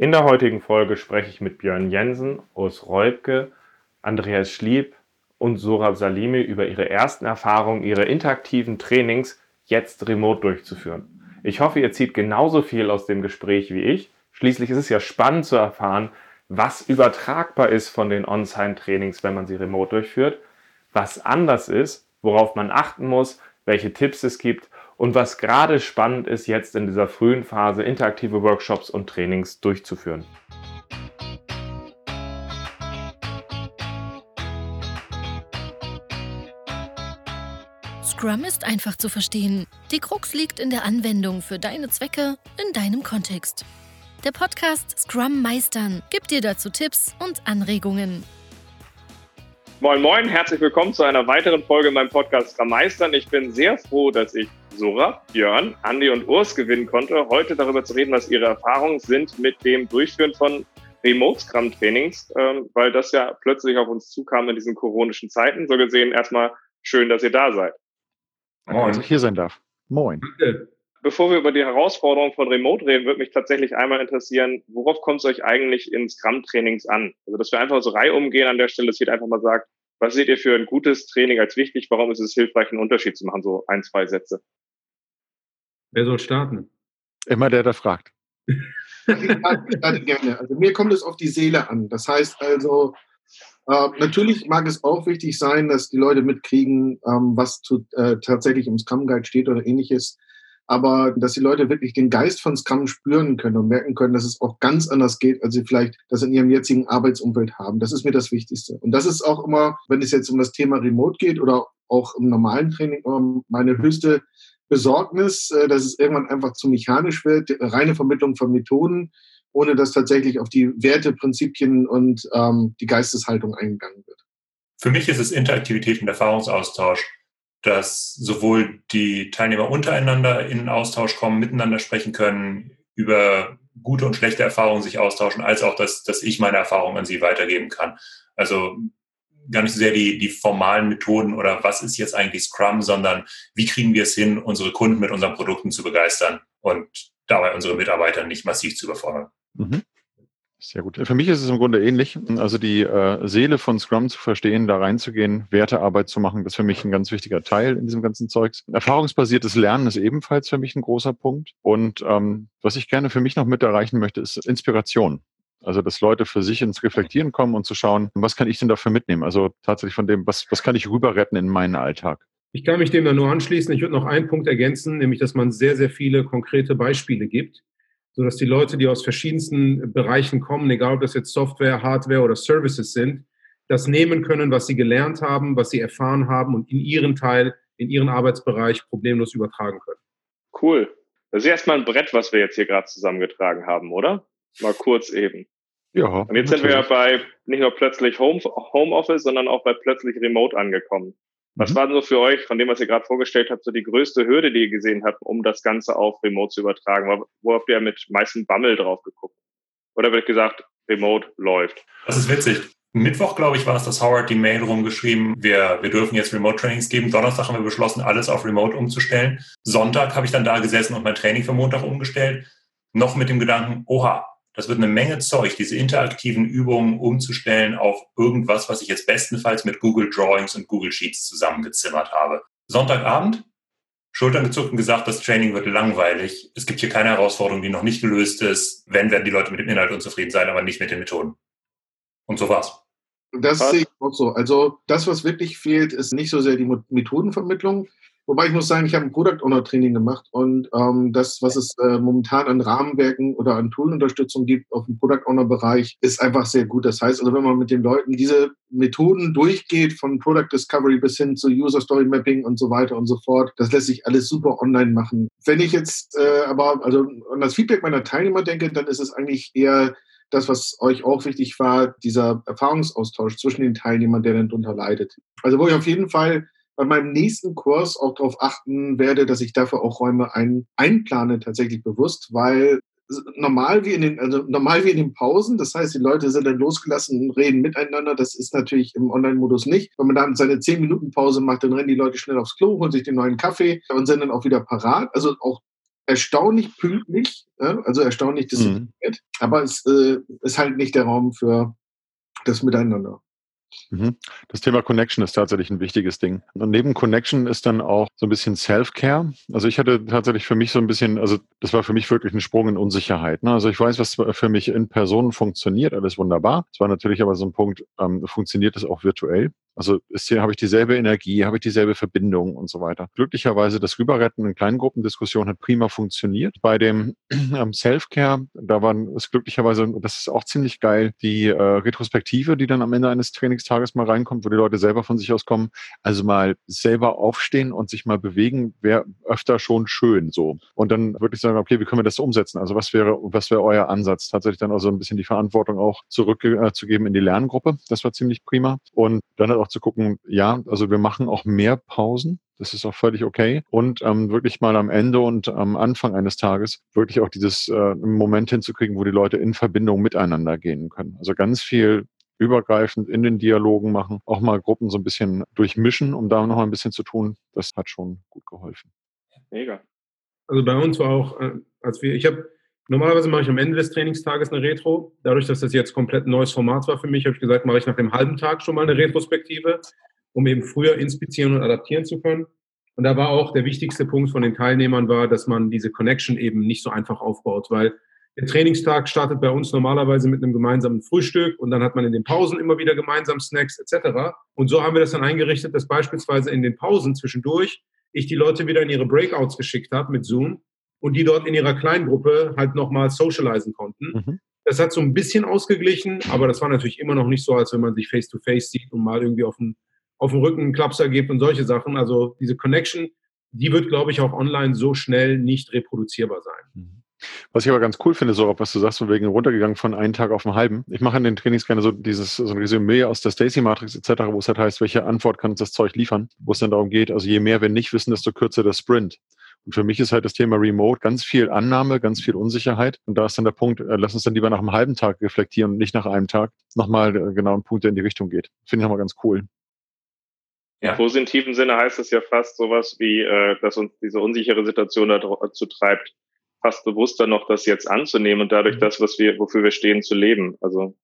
In der heutigen Folge spreche ich mit Björn Jensen, Urs Reubke, Andreas Schlieb und Sorab Salimi über ihre ersten Erfahrungen, ihre interaktiven Trainings jetzt remote durchzuführen. Ich hoffe, ihr zieht genauso viel aus dem Gespräch wie ich. Schließlich ist es ja spannend zu erfahren, was übertragbar ist von den On-Site-Trainings, wenn man sie remote durchführt, was anders ist, worauf man achten muss, welche Tipps es gibt und was gerade spannend ist, jetzt in dieser frühen Phase interaktive Workshops und Trainings durchzuführen. Scrum ist einfach zu verstehen. Die Krux liegt in der Anwendung für deine Zwecke in deinem Kontext. Der Podcast Scrum Meistern gibt dir dazu Tipps und Anregungen. Moin Moin, herzlich willkommen zu einer weiteren Folge in meinem Podcast Scrum Meistern. Ich bin sehr froh, dass ich Sora, Björn, Andi und Urs gewinnen konnte, heute darüber zu reden, was ihre Erfahrungen sind mit dem Durchführen von Remote Scrum Trainings, ähm, weil das ja plötzlich auf uns zukam in diesen koronischen Zeiten. So gesehen erstmal schön, dass ihr da seid. Moin. Dass ich hier sein darf. Moin. Bevor wir über die Herausforderungen von Remote reden, würde mich tatsächlich einmal interessieren, worauf kommt es euch eigentlich in Scrum-Trainings an? Also, dass wir einfach so Reihe umgehen an der Stelle, dass jeder einfach mal sagt, was seht ihr für ein gutes Training als wichtig? Warum ist es hilfreich, einen Unterschied zu machen? So ein, zwei Sätze. Wer soll starten? Immer der, der fragt. ich starte gerne. Also mir kommt es auf die Seele an. Das heißt also, äh, natürlich mag es auch wichtig sein, dass die Leute mitkriegen, ähm, was zu, äh, tatsächlich im Scrum Guide steht oder ähnliches. Aber dass die Leute wirklich den Geist von Scrum spüren können und merken können, dass es auch ganz anders geht, als sie vielleicht das in ihrem jetzigen Arbeitsumfeld haben. Das ist mir das Wichtigste. Und das ist auch immer, wenn es jetzt um das Thema Remote geht oder auch im normalen Training, meine höchste Besorgnis, äh, dass es irgendwann einfach zu mechanisch wird, reine Vermittlung von Methoden, ohne dass tatsächlich auf die Werte, Prinzipien und ähm, die Geisteshaltung eingegangen wird. Für mich ist es Interaktivität und Erfahrungsaustausch, dass sowohl die Teilnehmer untereinander in Austausch kommen, miteinander sprechen können, über gute und schlechte Erfahrungen sich austauschen, als auch, dass, dass ich meine Erfahrungen an sie weitergeben kann. Also gar nicht so sehr die, die formalen Methoden oder was ist jetzt eigentlich Scrum, sondern wie kriegen wir es hin, unsere Kunden mit unseren Produkten zu begeistern und dabei unsere Mitarbeiter nicht massiv zu überfordern. Mhm. Sehr gut. Für mich ist es im Grunde ähnlich. Also die äh, Seele von Scrum zu verstehen, da reinzugehen, Wertearbeit zu machen, das ist für mich ein ganz wichtiger Teil in diesem ganzen Zeugs. Erfahrungsbasiertes Lernen ist ebenfalls für mich ein großer Punkt. Und ähm, was ich gerne für mich noch mit erreichen möchte, ist Inspiration. Also, dass Leute für sich ins Reflektieren kommen und zu schauen, was kann ich denn dafür mitnehmen? Also tatsächlich von dem, was, was kann ich rüber retten in meinen Alltag? Ich kann mich dem da nur anschließen. Ich würde noch einen Punkt ergänzen, nämlich, dass man sehr, sehr viele konkrete Beispiele gibt, sodass die Leute, die aus verschiedensten Bereichen kommen, egal ob das jetzt Software, Hardware oder Services sind, das nehmen können, was sie gelernt haben, was sie erfahren haben und in ihren Teil, in ihren Arbeitsbereich problemlos übertragen können. Cool. Das ist erstmal ein Brett, was wir jetzt hier gerade zusammengetragen haben, oder? Mal kurz eben. Ja. Und jetzt natürlich. sind wir ja bei nicht nur plötzlich Home, Homeoffice, sondern auch bei plötzlich Remote angekommen. Was mhm. war denn so für euch, von dem, was ihr gerade vorgestellt habt, so die größte Hürde, die ihr gesehen habt, um das Ganze auf Remote zu übertragen? Wo habt ihr mit meisten Bammel drauf geguckt? Oder wird gesagt, Remote läuft? Das ist witzig. Mittwoch, glaube ich, war es, dass Howard die Mail rumgeschrieben, wir, wir dürfen jetzt Remote-Trainings geben. Donnerstag haben wir beschlossen, alles auf Remote umzustellen. Sonntag habe ich dann da gesessen und mein Training für Montag umgestellt. Noch mit dem Gedanken, oha, das wird eine Menge Zeug, diese interaktiven Übungen umzustellen auf irgendwas, was ich jetzt bestenfalls mit Google Drawings und Google Sheets zusammengezimmert habe. Sonntagabend, Schultern gezuckt und gesagt, das Training wird langweilig. Es gibt hier keine Herausforderung, die noch nicht gelöst ist. Wenn, werden die Leute mit dem Inhalt unzufrieden sein, aber nicht mit den Methoden. Und so war's. Das sehe ich auch so. Also das, was wirklich fehlt, ist nicht so sehr die Methodenvermittlung, Wobei ich muss sagen, ich habe ein Product Owner Training gemacht und ähm, das, was es äh, momentan an Rahmenwerken oder an Toolunterstützung gibt auf dem Product Owner Bereich, ist einfach sehr gut. Das heißt also, wenn man mit den Leuten diese Methoden durchgeht, von Product Discovery bis hin zu User Story Mapping und so weiter und so fort, das lässt sich alles super online machen. Wenn ich jetzt äh, aber also an das Feedback meiner Teilnehmer denke, dann ist es eigentlich eher das, was euch auch wichtig war, dieser Erfahrungsaustausch zwischen den Teilnehmern, der dann darunter leidet. Also wo ich auf jeden Fall bei meinem nächsten Kurs auch darauf achten werde, dass ich dafür auch Räume ein, einplane, tatsächlich bewusst, weil normal wie in den, also normal wie in den Pausen, das heißt, die Leute sind dann losgelassen und reden miteinander. Das ist natürlich im Online-Modus nicht. Wenn man dann seine 10 Minuten Pause macht, dann rennen die Leute schnell aufs Klo, holen sich den neuen Kaffee und sind dann auch wieder parat. Also auch erstaunlich pünktlich, ja, also erstaunlich diszipliniert, mhm. aber es äh, ist halt nicht der Raum für das Miteinander. Mhm. Das Thema Connection ist tatsächlich ein wichtiges Ding. Und neben Connection ist dann auch so ein bisschen Self-Care. Also ich hatte tatsächlich für mich so ein bisschen, also das war für mich wirklich ein Sprung in Unsicherheit. Ne? Also ich weiß, was für mich in Person funktioniert, alles wunderbar. Es war natürlich aber so ein Punkt, ähm, funktioniert es auch virtuell? Also ist hier, habe ich dieselbe Energie, habe ich dieselbe Verbindung und so weiter. Glücklicherweise das Rüberretten in Kleingruppendiskussion hat prima funktioniert. Bei dem ähm, Self-Care, da war es glücklicherweise, das ist auch ziemlich geil, die äh, Retrospektive, die dann am Ende eines Trainingstages mal reinkommt, wo die Leute selber von sich aus kommen. Also mal selber aufstehen und sich mal bewegen, wäre öfter schon schön so. Und dann würde ich sagen, okay, wie können wir das umsetzen? Also was wäre, was wäre euer Ansatz? Tatsächlich dann also ein bisschen die Verantwortung auch zurückzugeben äh, in die Lerngruppe. Das war ziemlich prima. Und dann auch zu gucken, ja, also wir machen auch mehr Pausen. Das ist auch völlig okay. Und ähm, wirklich mal am Ende und am Anfang eines Tages wirklich auch dieses äh, Moment hinzukriegen, wo die Leute in Verbindung miteinander gehen können. Also ganz viel übergreifend in den Dialogen machen, auch mal Gruppen so ein bisschen durchmischen, um da noch mal ein bisschen zu tun. Das hat schon gut geholfen. Mega. Also bei uns war auch, äh, als wir, ich habe Normalerweise mache ich am Ende des Trainingstages eine Retro. Dadurch, dass das jetzt komplett ein neues Format war für mich, habe ich gesagt, mache ich nach dem halben Tag schon mal eine Retrospektive, um eben früher inspizieren und adaptieren zu können. Und da war auch der wichtigste Punkt von den Teilnehmern war, dass man diese Connection eben nicht so einfach aufbaut, weil der Trainingstag startet bei uns normalerweise mit einem gemeinsamen Frühstück und dann hat man in den Pausen immer wieder gemeinsam Snacks etc. Und so haben wir das dann eingerichtet, dass beispielsweise in den Pausen zwischendurch ich die Leute wieder in ihre Breakouts geschickt habe mit Zoom und die dort in ihrer Kleingruppe halt nochmal socialisen konnten. Mhm. Das hat so ein bisschen ausgeglichen, aber das war natürlich immer noch nicht so, als wenn man sich face-to-face -face sieht und mal irgendwie auf den, auf den Rücken einen Klapser gibt und solche Sachen. Also diese Connection, die wird, glaube ich, auch online so schnell nicht reproduzierbar sein. Mhm. Was ich aber ganz cool finde, so was du sagst, von wegen runtergegangen von einem Tag auf einen halben. Ich mache in den Trainings gerne so dieses so ein Resümee aus der Stacy Matrix etc., wo es halt heißt, welche Antwort kann uns das Zeug liefern, wo es dann darum geht, also je mehr wir nicht wissen, desto kürzer der Sprint. Und für mich ist halt das Thema Remote ganz viel Annahme, ganz viel Unsicherheit. Und da ist dann der Punkt, äh, lass uns dann lieber nach einem halben Tag reflektieren und nicht nach einem Tag nochmal äh, genau ein Punkt, der in die Richtung geht. Finde ich nochmal ganz cool. Ja. Im positiven Sinne heißt es ja fast sowas wie, äh, dass uns diese unsichere Situation dazu treibt, fast bewusster noch das jetzt anzunehmen und dadurch mhm. das, was wir, wofür wir stehen, zu leben. Also.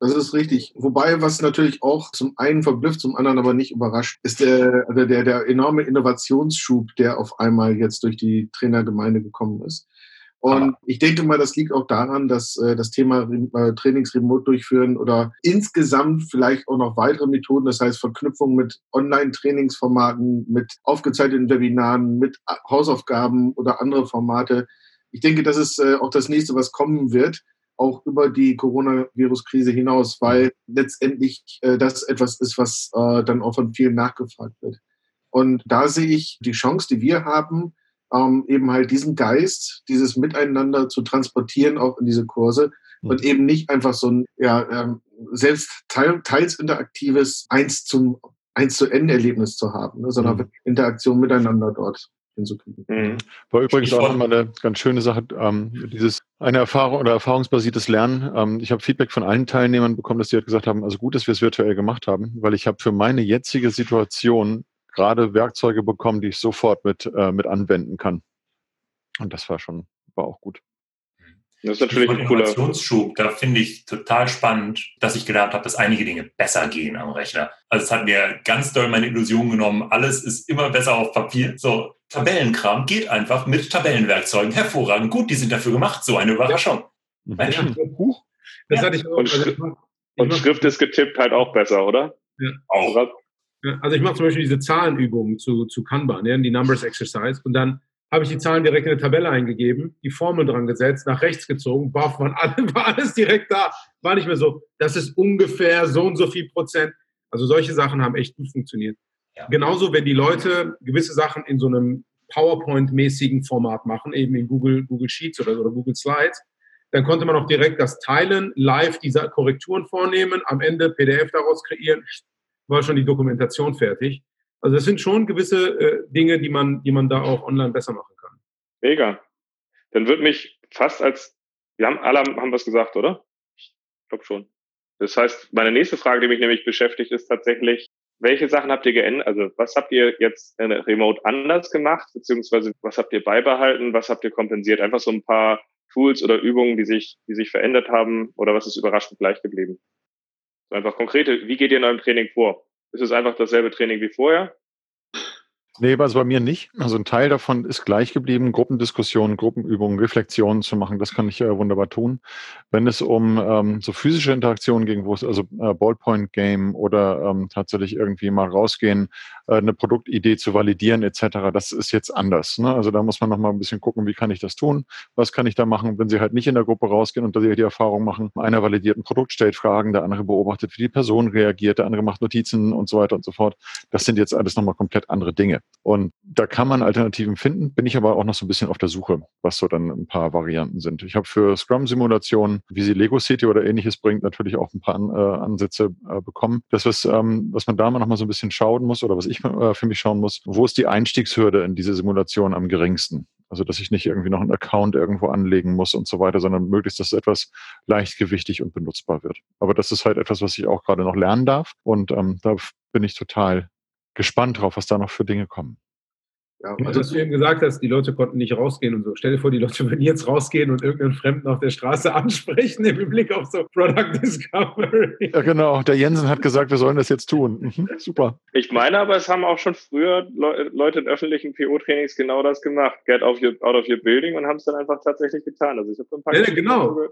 Das ist richtig. Wobei, was natürlich auch zum einen verblüfft, zum anderen aber nicht überrascht, ist der, also der, der enorme Innovationsschub, der auf einmal jetzt durch die Trainergemeinde gekommen ist. Und ich denke mal, das liegt auch daran, dass äh, das Thema äh, Trainings remote durchführen oder insgesamt vielleicht auch noch weitere Methoden, das heißt Verknüpfung mit Online-Trainingsformaten, mit aufgezeichneten Webinaren, mit Hausaufgaben oder andere Formate. Ich denke, das ist äh, auch das nächste, was kommen wird auch über die Coronavirus-Krise hinaus, weil letztendlich äh, das etwas ist, was äh, dann auch von vielen nachgefragt wird. Und da sehe ich die Chance, die wir haben, ähm, eben halt diesen Geist, dieses Miteinander zu transportieren auch in diese Kurse mhm. und eben nicht einfach so ein ja, ähm, selbst teil, teils interaktives eins zum eins zu Ende Erlebnis zu haben, ne, sondern mhm. Interaktion miteinander dort hinzukriegen. Mhm. War übrigens auch nochmal eine ganz schöne Sache, ähm, dieses eine Erfahrung oder erfahrungsbasiertes Lernen. Ähm, ich habe Feedback von allen Teilnehmern bekommen, dass die halt gesagt haben, also gut, dass wir es virtuell gemacht haben, weil ich habe für meine jetzige Situation gerade Werkzeuge bekommen, die ich sofort mit, äh, mit anwenden kann. Und das war schon, war auch gut. Das ist natürlich ein cooler Innovationsschub. Da finde ich total spannend, dass ich gelernt habe, dass einige Dinge besser gehen am Rechner. Also es hat mir ganz doll meine Illusion genommen. Alles ist immer besser auf Papier. So Tabellenkram geht einfach mit Tabellenwerkzeugen. Hervorragend. Gut, die sind dafür gemacht. So eine Überraschung. Ja. Ja. Das ja. hatte ich auch. Und, also ich mach, und Schrift ist getippt halt auch besser, oder? Ja. Auch. Also ich mache zum Beispiel diese Zahlenübungen zu, zu Kanban, ja, die Numbers Exercise. Und dann habe ich die Zahlen direkt in eine Tabelle eingegeben, die Formel dran gesetzt, nach rechts gezogen, baff, waren alle, war alles direkt da. War nicht mehr so, das ist ungefähr so und so viel Prozent. Also solche Sachen haben echt gut funktioniert. Ja. Genauso, wenn die Leute gewisse Sachen in so einem PowerPoint-mäßigen Format machen, eben in Google, Google Sheets oder, oder Google Slides, dann konnte man auch direkt das teilen, live diese Korrekturen vornehmen, am Ende PDF daraus kreieren, war schon die Dokumentation fertig. Also das sind schon gewisse äh, Dinge, die man, die man da auch online besser machen kann. Mega. Dann würde mich fast als, wir haben alle haben was gesagt, oder? Ich glaube schon. Das heißt, meine nächste Frage, die mich nämlich beschäftigt, ist tatsächlich, welche Sachen habt ihr geändert? Also was habt ihr jetzt in Remote anders gemacht, beziehungsweise was habt ihr beibehalten, was habt ihr kompensiert? Einfach so ein paar Tools oder Übungen, die sich, die sich verändert haben oder was ist überraschend gleich geblieben? So einfach konkrete, wie geht ihr in eurem Training vor? Ist es einfach dasselbe Training wie vorher? Nee, also bei mir nicht. Also ein Teil davon ist gleich geblieben, Gruppendiskussionen, Gruppenübungen, Reflexionen zu machen. Das kann ich äh, wunderbar tun. Wenn es um ähm, so physische Interaktionen ging, wo es also äh, Ballpoint-Game oder ähm, tatsächlich irgendwie mal rausgehen, äh, eine Produktidee zu validieren etc., das ist jetzt anders. Ne? Also da muss man noch mal ein bisschen gucken, wie kann ich das tun? Was kann ich da machen, wenn sie halt nicht in der Gruppe rausgehen und die, die Erfahrung machen, einer validiert ein Produkt, stellt Fragen, der andere beobachtet, wie die Person reagiert, der andere macht Notizen und so weiter und so fort. Das sind jetzt alles nochmal komplett andere Dinge. Und da kann man Alternativen finden, bin ich aber auch noch so ein bisschen auf der Suche, was so dann ein paar Varianten sind. Ich habe für Scrum-Simulationen, wie sie Lego City oder ähnliches bringt, natürlich auch ein paar äh, Ansätze äh, bekommen. Das, was, ähm, was man da mal noch mal so ein bisschen schauen muss oder was ich äh, für mich schauen muss, wo ist die Einstiegshürde in diese Simulation am geringsten? Also, dass ich nicht irgendwie noch einen Account irgendwo anlegen muss und so weiter, sondern möglichst, dass es etwas leichtgewichtig und benutzbar wird. Aber das ist halt etwas, was ich auch gerade noch lernen darf. Und ähm, da bin ich total gespannt drauf, was da noch für Dinge kommen. Ja, also, dass du eben gesagt hast, die Leute konnten nicht rausgehen und so. Stell dir vor, die Leute würden jetzt rausgehen und irgendeinen Fremden auf der Straße ansprechen im Blick auf so Product Discovery. Ja, genau. Der Jensen hat gesagt, wir sollen das jetzt tun. Mhm, super. Ich meine aber, es haben auch schon früher Leute in öffentlichen PO-Trainings genau das gemacht. Get out of your, out of your building und haben es dann einfach tatsächlich getan. Also ich habe ein paar ja, genau.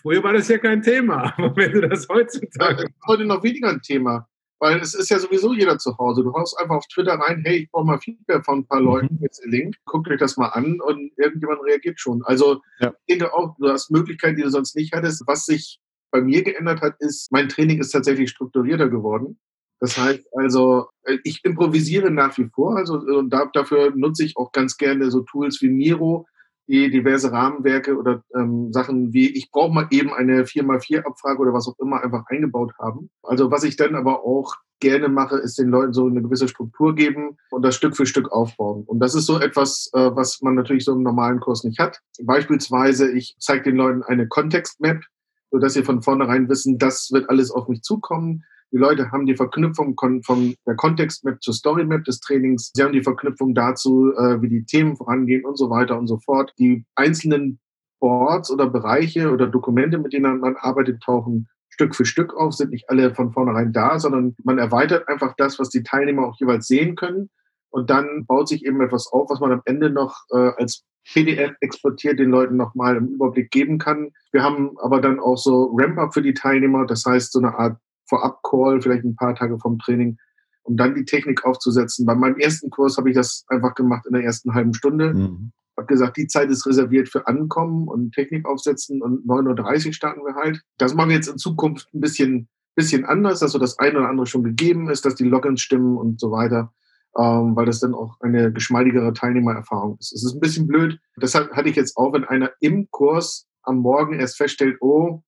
Früher war das ja kein Thema. Aber wenn du das heutzutage. Ja, heute noch weniger ein Thema. Weil es ist ja sowieso jeder zu Hause. Du haust einfach auf Twitter rein, hey, ich brauche mal Feedback von ein paar mhm. Leuten, jetzt den Link, guckt euch das mal an und irgendjemand reagiert schon. Also ja. ich denke auch, du hast Möglichkeiten, die du sonst nicht hattest. Was sich bei mir geändert hat, ist, mein Training ist tatsächlich strukturierter geworden. Das heißt also, ich improvisiere nach wie vor, also und dafür nutze ich auch ganz gerne so Tools wie Miro, die diverse Rahmenwerke oder ähm, Sachen wie, ich brauche mal eben eine 4x4-Abfrage oder was auch immer einfach eingebaut haben. Also was ich dann aber auch gerne mache, ist den Leuten so eine gewisse Struktur geben und das Stück für Stück aufbauen. Und das ist so etwas, äh, was man natürlich so im normalen Kurs nicht hat. Beispielsweise, ich zeige den Leuten eine Kontext-Map, sodass sie von vornherein wissen, das wird alles auf mich zukommen. Die Leute haben die Verknüpfung von der Kontextmap zur Storymap des Trainings. Sie haben die Verknüpfung dazu, äh, wie die Themen vorangehen und so weiter und so fort. Die einzelnen Boards oder Bereiche oder Dokumente, mit denen man arbeitet, tauchen Stück für Stück auf, sind nicht alle von vornherein da, sondern man erweitert einfach das, was die Teilnehmer auch jeweils sehen können. Und dann baut sich eben etwas auf, was man am Ende noch äh, als PDF exportiert den Leuten nochmal im Überblick geben kann. Wir haben aber dann auch so Ramp-up für die Teilnehmer, das heißt so eine Art Vorab-Call, vielleicht ein paar Tage vom Training, um dann die Technik aufzusetzen. Bei meinem ersten Kurs habe ich das einfach gemacht in der ersten halben Stunde. Mhm. Habe gesagt, die Zeit ist reserviert für Ankommen und Technik aufsetzen und 9.30 Uhr starten wir halt. Das machen wir jetzt in Zukunft ein bisschen, bisschen anders, dass so das eine oder andere schon gegeben ist, dass die Logins stimmen und so weiter. Ähm, weil das dann auch eine geschmeidigere Teilnehmererfahrung ist. Es ist ein bisschen blöd. Deshalb hatte ich jetzt auch, wenn einer im Kurs am Morgen erst feststellt, oh,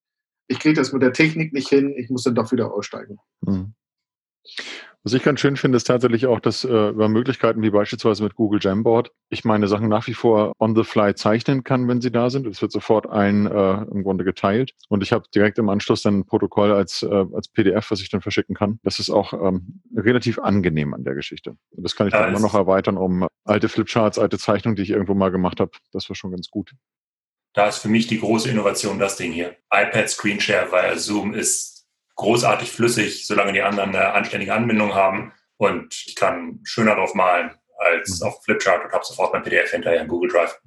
ich kriege das mit der Technik nicht hin, ich muss dann doch wieder aussteigen. Mhm. Was ich ganz schön finde, ist tatsächlich auch, dass äh, über Möglichkeiten wie beispielsweise mit Google Jamboard ich meine Sachen nach wie vor on the fly zeichnen kann, wenn sie da sind. Es wird sofort ein äh, im Grunde geteilt und ich habe direkt im Anschluss dann ein Protokoll als, äh, als PDF, was ich dann verschicken kann. Das ist auch ähm, relativ angenehm an der Geschichte. Das kann ich dann immer noch erweitern um alte Flipcharts, alte Zeichnungen, die ich irgendwo mal gemacht habe. Das war schon ganz gut da ist für mich die große Innovation das Ding hier. iPad Screenshare via Zoom ist großartig flüssig, solange die anderen eine anständige Anbindung haben. Und ich kann schöner drauf malen als mhm. auf Flipchart und habe sofort mein PDF hinterher in Google Drive.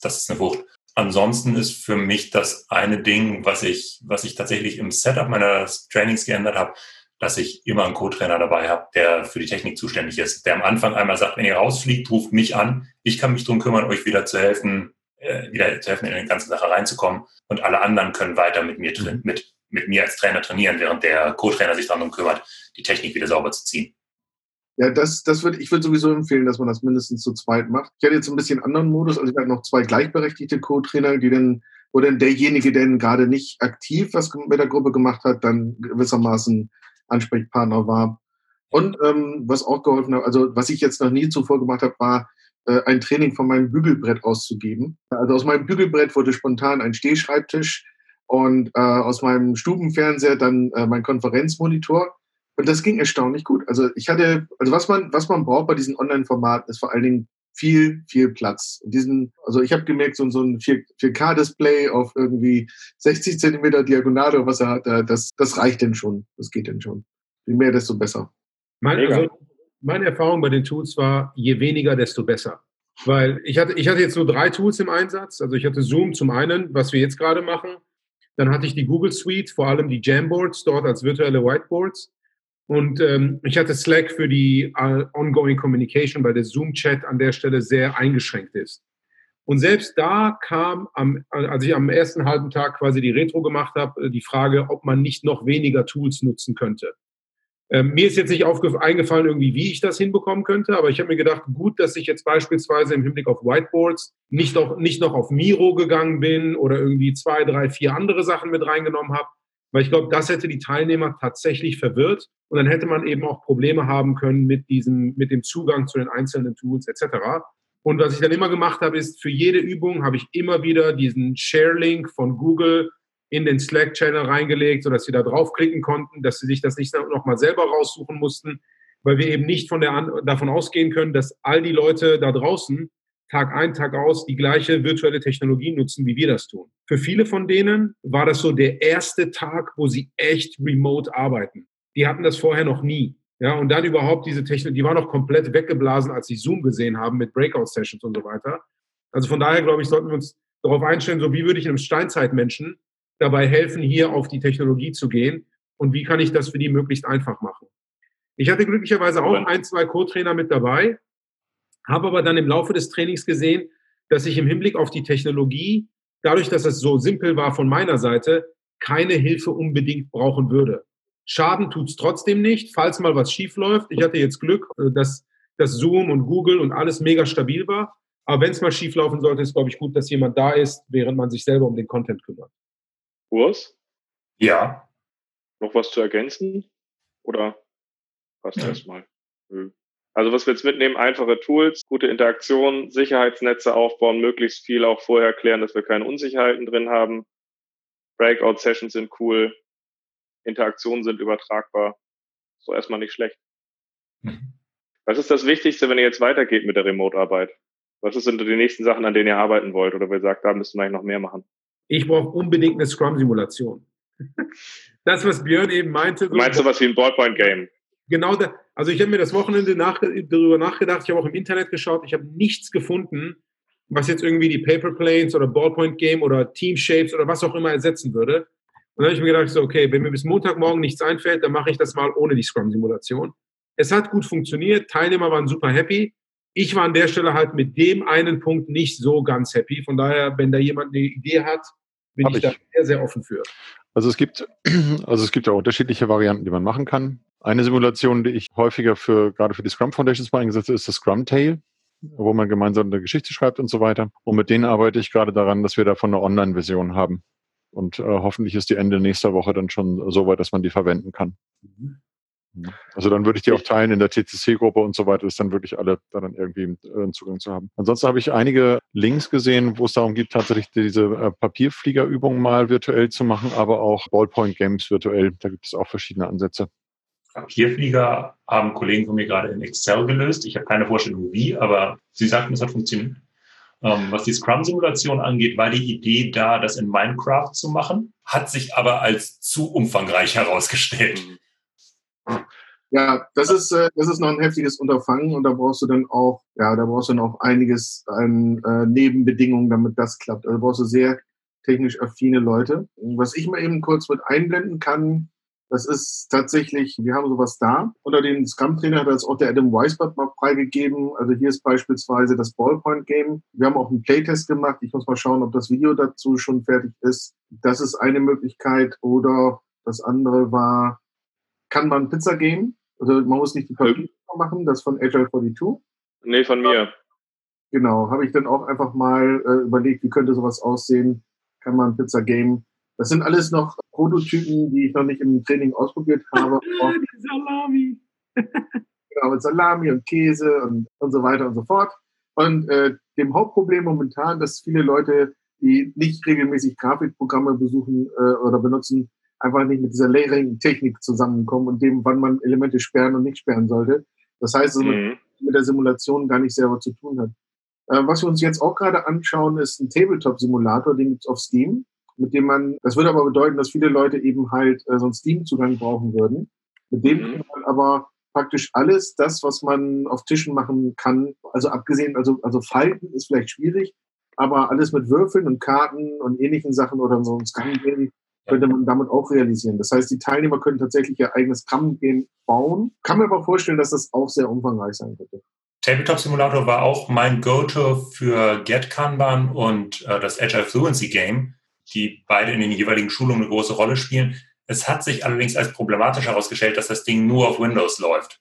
Das ist eine Wucht. Ansonsten ist für mich das eine Ding, was ich, was ich tatsächlich im Setup meiner Trainings geändert habe, dass ich immer einen Co-Trainer dabei habe, der für die Technik zuständig ist, der am Anfang einmal sagt, wenn ihr rausfliegt, ruft mich an. Ich kann mich darum kümmern, euch wieder zu helfen, äh, wieder zu helfen, in die ganze Sache reinzukommen. Und alle anderen können weiter mit mir, mhm. mit, mit mir als Trainer trainieren, während der Co-Trainer sich darum kümmert, die Technik wieder sauber zu ziehen. Ja, das, das würde ich würde sowieso empfehlen, dass man das mindestens zu zweit macht. Ich hatte jetzt ein bisschen anderen Modus, also ich hatte noch zwei gleichberechtigte Co-Trainer, die dann, wo dann derjenige, der gerade nicht aktiv was mit der Gruppe gemacht hat, dann gewissermaßen Ansprechpartner war. Und ähm, was auch geholfen hat, also was ich jetzt noch nie zuvor gemacht habe, war ein Training von meinem Bügelbrett auszugeben. Also aus meinem Bügelbrett wurde spontan ein Stehschreibtisch und äh, aus meinem Stubenfernseher dann äh, mein Konferenzmonitor. Und das ging erstaunlich gut. Also ich hatte, also was man, was man braucht bei diesen Online-Formaten ist vor allen Dingen viel, viel Platz. Und diesen, also ich habe gemerkt, so, so ein 4, 4K-Display auf irgendwie 60 Zentimeter Diagonale, was er hat, das, das reicht denn schon. Das geht denn schon. Je mehr, desto besser. Meine, also, meine Erfahrung bei den Tools war, je weniger, desto besser. Weil ich hatte, ich hatte jetzt nur drei Tools im Einsatz. Also ich hatte Zoom zum einen, was wir jetzt gerade machen. Dann hatte ich die Google Suite, vor allem die Jamboards dort als virtuelle Whiteboards. Und ähm, ich hatte Slack für die uh, Ongoing Communication, weil der Zoom-Chat an der Stelle sehr eingeschränkt ist. Und selbst da kam, am, als ich am ersten halben Tag quasi die Retro gemacht habe, die Frage, ob man nicht noch weniger Tools nutzen könnte. Ähm, mir ist jetzt nicht eingefallen, irgendwie, wie ich das hinbekommen könnte, aber ich habe mir gedacht, gut, dass ich jetzt beispielsweise im Hinblick auf Whiteboards nicht, auch, nicht noch auf Miro gegangen bin oder irgendwie zwei, drei, vier andere Sachen mit reingenommen habe, weil ich glaube, das hätte die Teilnehmer tatsächlich verwirrt und dann hätte man eben auch Probleme haben können mit diesem, mit dem Zugang zu den einzelnen Tools etc. Und was ich dann immer gemacht habe, ist, für jede Übung habe ich immer wieder diesen Share-Link von Google in den Slack-Channel reingelegt, sodass sie da draufklicken konnten, dass sie sich das nicht nochmal selber raussuchen mussten, weil wir eben nicht von der, davon ausgehen können, dass all die Leute da draußen Tag ein, Tag aus die gleiche virtuelle Technologie nutzen, wie wir das tun. Für viele von denen war das so der erste Tag, wo sie echt remote arbeiten. Die hatten das vorher noch nie. Ja, und dann überhaupt diese Technologie, die war noch komplett weggeblasen, als sie Zoom gesehen haben mit Breakout-Sessions und so weiter. Also von daher, glaube ich, sollten wir uns darauf einstellen, so wie würde ich einem Steinzeitmenschen dabei helfen, hier auf die Technologie zu gehen und wie kann ich das für die möglichst einfach machen. Ich hatte glücklicherweise auch ein, zwei Co-Trainer mit dabei, habe aber dann im Laufe des Trainings gesehen, dass ich im Hinblick auf die Technologie, dadurch, dass es so simpel war von meiner Seite, keine Hilfe unbedingt brauchen würde. Schaden tut es trotzdem nicht, falls mal was schief läuft. Ich hatte jetzt Glück, äh, dass, dass Zoom und Google und alles mega stabil war. Aber wenn es mal schief laufen sollte, ist, glaube ich, gut, dass jemand da ist, während man sich selber um den Content kümmert. Urs? Ja. Noch was zu ergänzen? Oder passt ja. erstmal? Also was wir jetzt mitnehmen, einfache Tools, gute Interaktion, Sicherheitsnetze aufbauen, möglichst viel auch vorher klären, dass wir keine Unsicherheiten drin haben. Breakout-Sessions sind cool, Interaktionen sind übertragbar. So erstmal nicht schlecht. Mhm. Was ist das Wichtigste, wenn ihr jetzt weitergeht mit der Remote-Arbeit? Was sind die nächsten Sachen, an denen ihr arbeiten wollt? Oder wer sagt, da müssten wir eigentlich noch mehr machen? Ich brauche unbedingt eine Scrum-Simulation. das, was Björn eben meinte. So Meinst du was wie ein Ballpoint-Game? Genau, da, also ich habe mir das Wochenende nach, darüber nachgedacht, ich habe auch im Internet geschaut, ich habe nichts gefunden, was jetzt irgendwie die Paper Planes oder Ballpoint Game oder Team Shapes oder was auch immer ersetzen würde. Und dann habe ich mir gedacht, so, okay, wenn mir bis Montagmorgen nichts einfällt, dann mache ich das mal ohne die Scrum-Simulation. Es hat gut funktioniert, Teilnehmer waren super happy. Ich war an der Stelle halt mit dem einen Punkt nicht so ganz happy. Von daher, wenn da jemand eine Idee hat, bin ich, ich, da sehr, sehr offen für. Also es gibt, also es gibt ja unterschiedliche Varianten, die man machen kann. Eine Simulation, die ich häufiger für, gerade für die Scrum Foundations mal eingesetzt habe, ist das Scrum Tail, wo man gemeinsam eine Geschichte schreibt und so weiter. Und mit denen arbeite ich gerade daran, dass wir davon eine Online-Version haben. Und äh, hoffentlich ist die Ende nächster Woche dann schon so weit, dass man die verwenden kann. Mhm. Also dann würde ich die auch teilen in der TCC-Gruppe und so weiter, dass dann wirklich alle da dann irgendwie äh, einen Zugang zu haben. Ansonsten habe ich einige Links gesehen, wo es darum geht, tatsächlich diese äh, Papierfliegerübungen mal virtuell zu machen, aber auch Ballpoint-Games virtuell. Da gibt es auch verschiedene Ansätze. Papierflieger haben Kollegen von mir gerade in Excel gelöst. Ich habe keine Vorstellung wie, aber sie sagten, es hat funktioniert. Ähm, was die Scrum-Simulation angeht, war die Idee da, das in Minecraft zu machen, hat sich aber als zu umfangreich herausgestellt. Ja, das ist, äh, das ist noch ein heftiges Unterfangen und da brauchst du dann auch, ja, da brauchst du auch einiges an äh, Nebenbedingungen, damit das klappt. Also brauchst du sehr technisch affine Leute. Was ich mal eben kurz mit einblenden kann, das ist tatsächlich, wir haben sowas da. Unter den Scrum-Trainer hat das auch der Adam Weisbert mal freigegeben. Also hier ist beispielsweise das Ballpoint-Game. Wir haben auch einen Playtest gemacht. Ich muss mal schauen, ob das Video dazu schon fertig ist. Das ist eine Möglichkeit. Oder das andere war kann man Pizza geben. Also man muss nicht die Papier machen, das von Agile 42. Nee, von mir. Genau, habe ich dann auch einfach mal äh, überlegt, wie könnte sowas aussehen. Kann man Pizza Game. Das sind alles noch Prototypen, die ich noch nicht im Training ausprobiert habe. Salami. genau, mit Salami und Käse und, und so weiter und so fort. Und äh, dem Hauptproblem momentan, dass viele Leute, die nicht regelmäßig Grafikprogramme besuchen äh, oder benutzen, einfach nicht mit dieser Layering-Technik zusammenkommen und dem, wann man Elemente sperren und nicht sperren sollte. Das heißt, dass man mit der Simulation gar nicht selber zu tun hat. Äh, was wir uns jetzt auch gerade anschauen, ist ein Tabletop-Simulator, den gibt's auf Steam, mit dem man, das würde aber bedeuten, dass viele Leute eben halt äh, so einen Steam-Zugang brauchen würden. Mit dem kann man aber praktisch alles, das, was man auf Tischen machen kann, also abgesehen, also, also Falten ist vielleicht schwierig, aber alles mit Würfeln und Karten und ähnlichen Sachen oder so ein Scrum-Game könnte man damit auch realisieren. Das heißt, die Teilnehmer können tatsächlich ihr eigenes Scrum-Game bauen. Kann mir aber vorstellen, dass das auch sehr umfangreich sein könnte. Tabletop Simulator war auch mein Go-To für Get Kanban und äh, das Agile Fluency Game, die beide in den jeweiligen Schulungen eine große Rolle spielen. Es hat sich allerdings als problematisch herausgestellt, dass das Ding nur auf Windows läuft.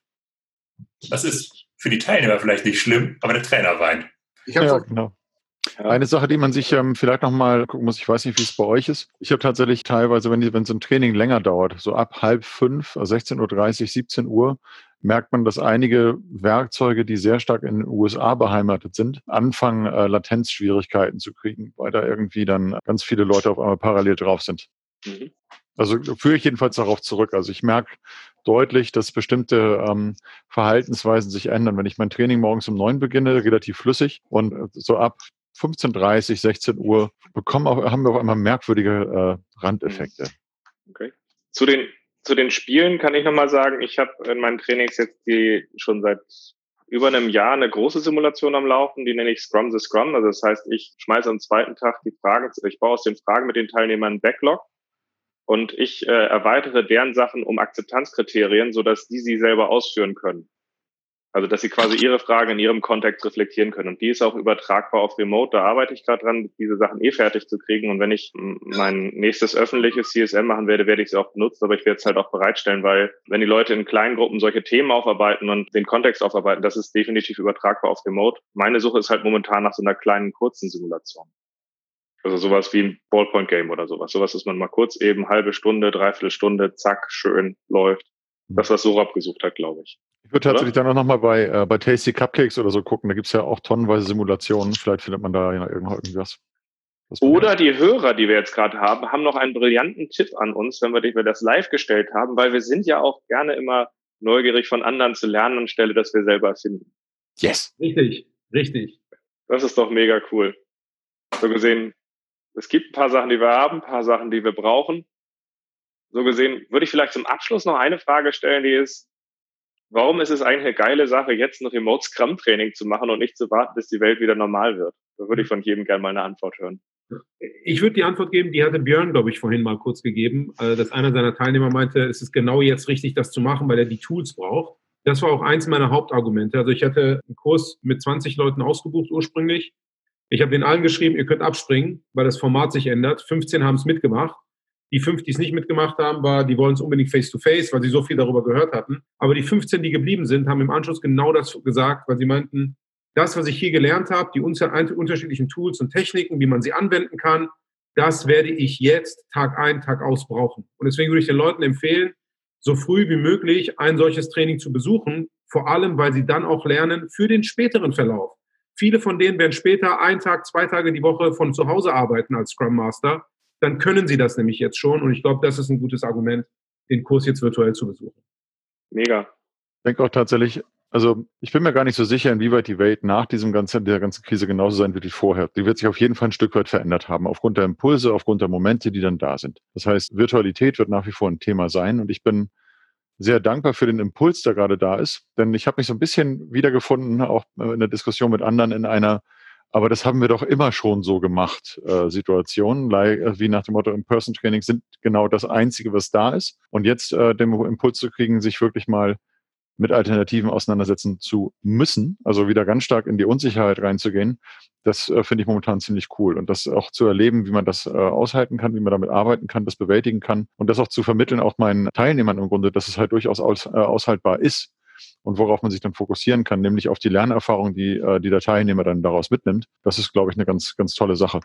Das ist für die Teilnehmer vielleicht nicht schlimm, aber der Trainer weint. Ich ja, genau. Eine Sache, die man sich ähm, vielleicht nochmal gucken muss, ich weiß nicht, wie es bei euch ist. Ich habe tatsächlich teilweise, wenn, die, wenn so ein Training länger dauert, so ab halb fünf, also 16.30 Uhr, 17 Uhr, merkt man, dass einige Werkzeuge, die sehr stark in den USA beheimatet sind, anfangen, äh, Latenzschwierigkeiten zu kriegen, weil da irgendwie dann ganz viele Leute auf einmal parallel drauf sind. Mhm. Also führe ich jedenfalls darauf zurück. Also ich merke deutlich, dass bestimmte ähm, Verhaltensweisen sich ändern. Wenn ich mein Training morgens um neun beginne, relativ flüssig und äh, so ab 15.30, 16 Uhr bekommen auch, haben wir auf einmal merkwürdige äh, Randeffekte. Okay. Zu den zu den Spielen kann ich nochmal sagen, ich habe in meinen Trainings jetzt die schon seit über einem Jahr eine große Simulation am Laufen, die nenne ich Scrum the Scrum. Also das heißt, ich schmeiße am zweiten Tag die Fragen, ich baue aus den Fragen mit den Teilnehmern einen Backlog und ich äh, erweitere deren Sachen um Akzeptanzkriterien, sodass die sie selber ausführen können. Also, dass sie quasi ihre Fragen in ihrem Kontext reflektieren können. Und die ist auch übertragbar auf Remote. Da arbeite ich gerade dran, diese Sachen eh fertig zu kriegen. Und wenn ich mein nächstes öffentliches CSM machen werde, werde ich sie auch benutzen. Aber ich werde es halt auch bereitstellen, weil wenn die Leute in kleinen Gruppen solche Themen aufarbeiten und den Kontext aufarbeiten, das ist definitiv übertragbar auf Remote. Meine Suche ist halt momentan nach so einer kleinen, kurzen Simulation. Also sowas wie ein Ballpoint-Game oder sowas. Sowas, dass man mal kurz eben halbe Stunde, dreiviertel Stunde, zack, schön läuft. Das, was Sorab gesucht hat, glaube ich. Ich würde tatsächlich dann auch nochmal bei, äh, bei Tasty Cupcakes oder so gucken. Da gibt es ja auch tonnenweise Simulationen. Vielleicht findet man da ja irgendwas. Oder die Hörer, die wir jetzt gerade haben, haben noch einen brillanten Tipp an uns, wenn wir, wenn wir das live gestellt haben, weil wir sind ja auch gerne immer neugierig von anderen zu lernen anstelle, dass wir selber finden. Yes. Richtig, richtig. Das ist doch mega cool. So gesehen, es gibt ein paar Sachen, die wir haben, ein paar Sachen, die wir brauchen. So gesehen würde ich vielleicht zum Abschluss noch eine Frage stellen, die ist, warum ist es eigentlich eine geile Sache, jetzt ein Remote Scrum Training zu machen und nicht zu warten, bis die Welt wieder normal wird? Da würde ich von jedem gerne mal eine Antwort hören. Ich würde die Antwort geben, die hatte Björn, glaube ich, vorhin mal kurz gegeben, äh, dass einer seiner Teilnehmer meinte, es ist genau jetzt richtig, das zu machen, weil er die Tools braucht. Das war auch eins meiner Hauptargumente. Also ich hatte einen Kurs mit 20 Leuten ausgebucht ursprünglich. Ich habe den allen geschrieben, ihr könnt abspringen, weil das Format sich ändert. 15 haben es mitgemacht. Die fünf, die es nicht mitgemacht haben, war, die wollen es unbedingt face-to-face, weil sie so viel darüber gehört hatten. Aber die 15, die geblieben sind, haben im Anschluss genau das gesagt, weil sie meinten, das, was ich hier gelernt habe, die unterschiedlichen Tools und Techniken, wie man sie anwenden kann, das werde ich jetzt Tag ein, Tag aus brauchen. Und deswegen würde ich den Leuten empfehlen, so früh wie möglich ein solches Training zu besuchen, vor allem, weil sie dann auch lernen für den späteren Verlauf. Viele von denen werden später ein Tag, zwei Tage die Woche von zu Hause arbeiten als Scrum Master dann können sie das nämlich jetzt schon. Und ich glaube, das ist ein gutes Argument, den Kurs jetzt virtuell zu besuchen. Mega. Ich denke auch tatsächlich, also ich bin mir gar nicht so sicher, inwieweit die Welt nach diesem ganzen, der ganzen Krise genauso sein wird wie vorher. Die wird sich auf jeden Fall ein Stück weit verändert haben, aufgrund der Impulse, aufgrund der Momente, die dann da sind. Das heißt, Virtualität wird nach wie vor ein Thema sein und ich bin sehr dankbar für den Impuls, der gerade da ist, denn ich habe mich so ein bisschen wiedergefunden, auch in der Diskussion mit anderen in einer aber das haben wir doch immer schon so gemacht, äh, Situationen, äh, wie nach dem Motto In-Person-Training sind genau das Einzige, was da ist. Und jetzt äh, den Impuls zu kriegen, sich wirklich mal mit Alternativen auseinandersetzen zu müssen, also wieder ganz stark in die Unsicherheit reinzugehen, das äh, finde ich momentan ziemlich cool. Und das auch zu erleben, wie man das äh, aushalten kann, wie man damit arbeiten kann, das bewältigen kann und das auch zu vermitteln, auch meinen Teilnehmern im Grunde, dass es halt durchaus aus, äh, aushaltbar ist und worauf man sich dann fokussieren kann, nämlich auf die Lernerfahrung, die, äh, die der Teilnehmer dann daraus mitnimmt. Das ist, glaube ich, eine ganz, ganz tolle Sache.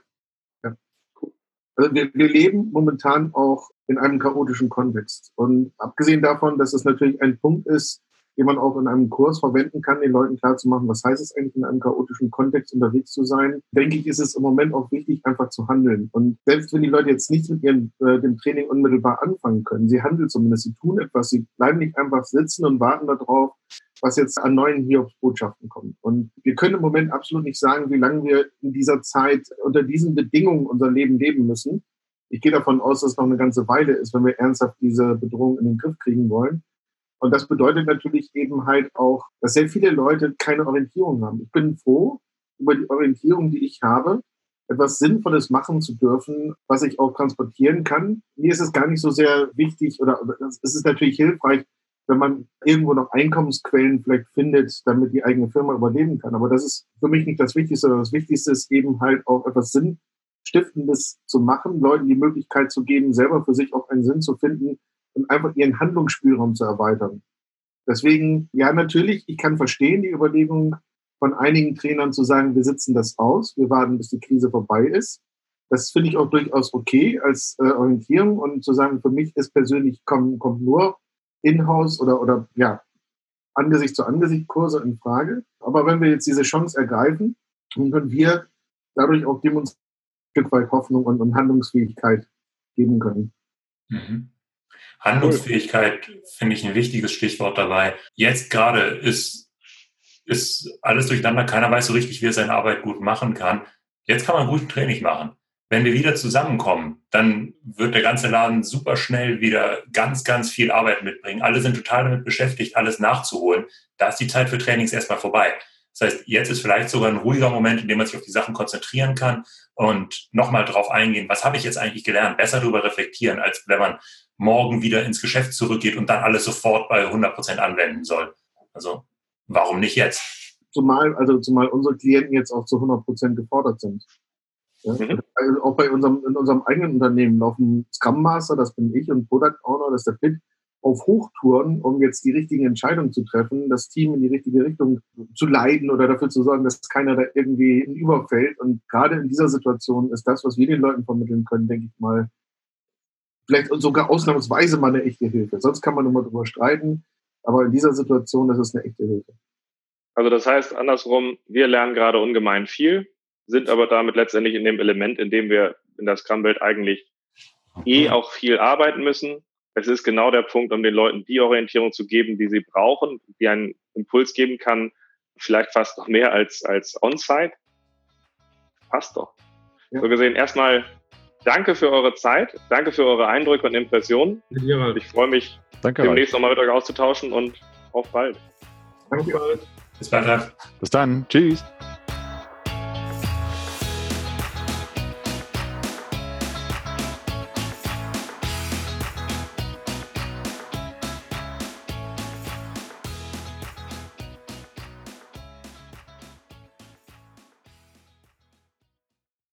Ja, cool. Also wir, wir leben momentan auch in einem chaotischen Kontext. Und abgesehen davon, dass es natürlich ein Punkt ist, den man auch in einem Kurs verwenden kann, den Leuten klarzumachen, was heißt es eigentlich in einem chaotischen Kontext unterwegs zu sein, denke ich, ist es im Moment auch wichtig, einfach zu handeln. Und selbst wenn die Leute jetzt nichts mit ihrem, äh, dem Training unmittelbar anfangen können, sie handeln zumindest, sie tun etwas, sie bleiben nicht einfach sitzen und warten darauf, was jetzt an neuen Hiobs-Botschaften kommt. Und wir können im Moment absolut nicht sagen, wie lange wir in dieser Zeit unter diesen Bedingungen unser Leben leben müssen. Ich gehe davon aus, dass es noch eine ganze Weile ist, wenn wir ernsthaft diese Bedrohung in den Griff kriegen wollen. Und das bedeutet natürlich eben halt auch, dass sehr viele Leute keine Orientierung haben. Ich bin froh über die Orientierung, die ich habe, etwas Sinnvolles machen zu dürfen, was ich auch transportieren kann. Mir ist es gar nicht so sehr wichtig oder es ist natürlich hilfreich, wenn man irgendwo noch Einkommensquellen vielleicht findet, damit die eigene Firma überleben kann. Aber das ist für mich nicht das Wichtigste. Das Wichtigste ist eben halt auch etwas Sinnstiftendes zu machen, Leuten die Möglichkeit zu geben, selber für sich auch einen Sinn zu finden, und einfach ihren Handlungsspielraum zu erweitern. Deswegen, ja, natürlich, ich kann verstehen die Überlegung von einigen Trainern zu sagen, wir sitzen das aus, wir warten, bis die Krise vorbei ist. Das finde ich auch durchaus okay als äh, Orientierung und zu sagen, für mich ist persönlich kommt, kommt nur in-house oder, oder ja, Angesicht zu Angesicht Kurse in Frage. Aber wenn wir jetzt diese Chance ergreifen, dann können wir dadurch auch dem uns ein Stück weit Hoffnung und, und Handlungsfähigkeit geben können. Mhm. Handlungsfähigkeit finde ich ein wichtiges Stichwort dabei. Jetzt gerade ist, ist alles durcheinander. Keiner weiß so richtig, wie er seine Arbeit gut machen kann. Jetzt kann man guten Training machen. Wenn wir wieder zusammenkommen, dann wird der ganze Laden super schnell wieder ganz, ganz viel Arbeit mitbringen. Alle sind total damit beschäftigt, alles nachzuholen. Da ist die Zeit für Trainings erstmal vorbei. Das heißt, jetzt ist vielleicht sogar ein ruhiger Moment, in dem man sich auf die Sachen konzentrieren kann und nochmal drauf eingehen, was habe ich jetzt eigentlich gelernt, besser darüber reflektieren, als wenn man morgen wieder ins Geschäft zurückgeht und dann alles sofort bei 100 Prozent anwenden soll. Also warum nicht jetzt? Zumal, also zumal unsere Klienten jetzt auch zu 100 Prozent gefordert sind. Ja? Mhm. Also auch bei unserem, in unserem eigenen Unternehmen laufen Scrum Master, das bin ich, und Product Owner, das ist der Pitt, auf Hochtouren, um jetzt die richtigen Entscheidungen zu treffen, das Team in die richtige Richtung zu leiten oder dafür zu sorgen, dass keiner da irgendwie überfällt. Und gerade in dieser Situation ist das, was wir den Leuten vermitteln können, denke ich mal, vielleicht sogar ausnahmsweise mal eine echte Hilfe. Sonst kann man immer drüber streiten, aber in dieser Situation ist es eine echte Hilfe. Also das heißt andersrum, wir lernen gerade ungemein viel, sind aber damit letztendlich in dem Element, in dem wir in der Scrum-Welt eigentlich eh auch viel arbeiten müssen. Es ist genau der Punkt, um den Leuten die Orientierung zu geben, die sie brauchen, die einen Impuls geben kann, vielleicht fast noch mehr als, als On-Site. Passt doch. Ja. So gesehen, erstmal Danke für eure Zeit, danke für eure Eindrücke und Impressionen. Ich freue mich, danke demnächst nochmal mit euch auszutauschen und auf bald. Danke. Bis bald. Bis dann. Tschüss.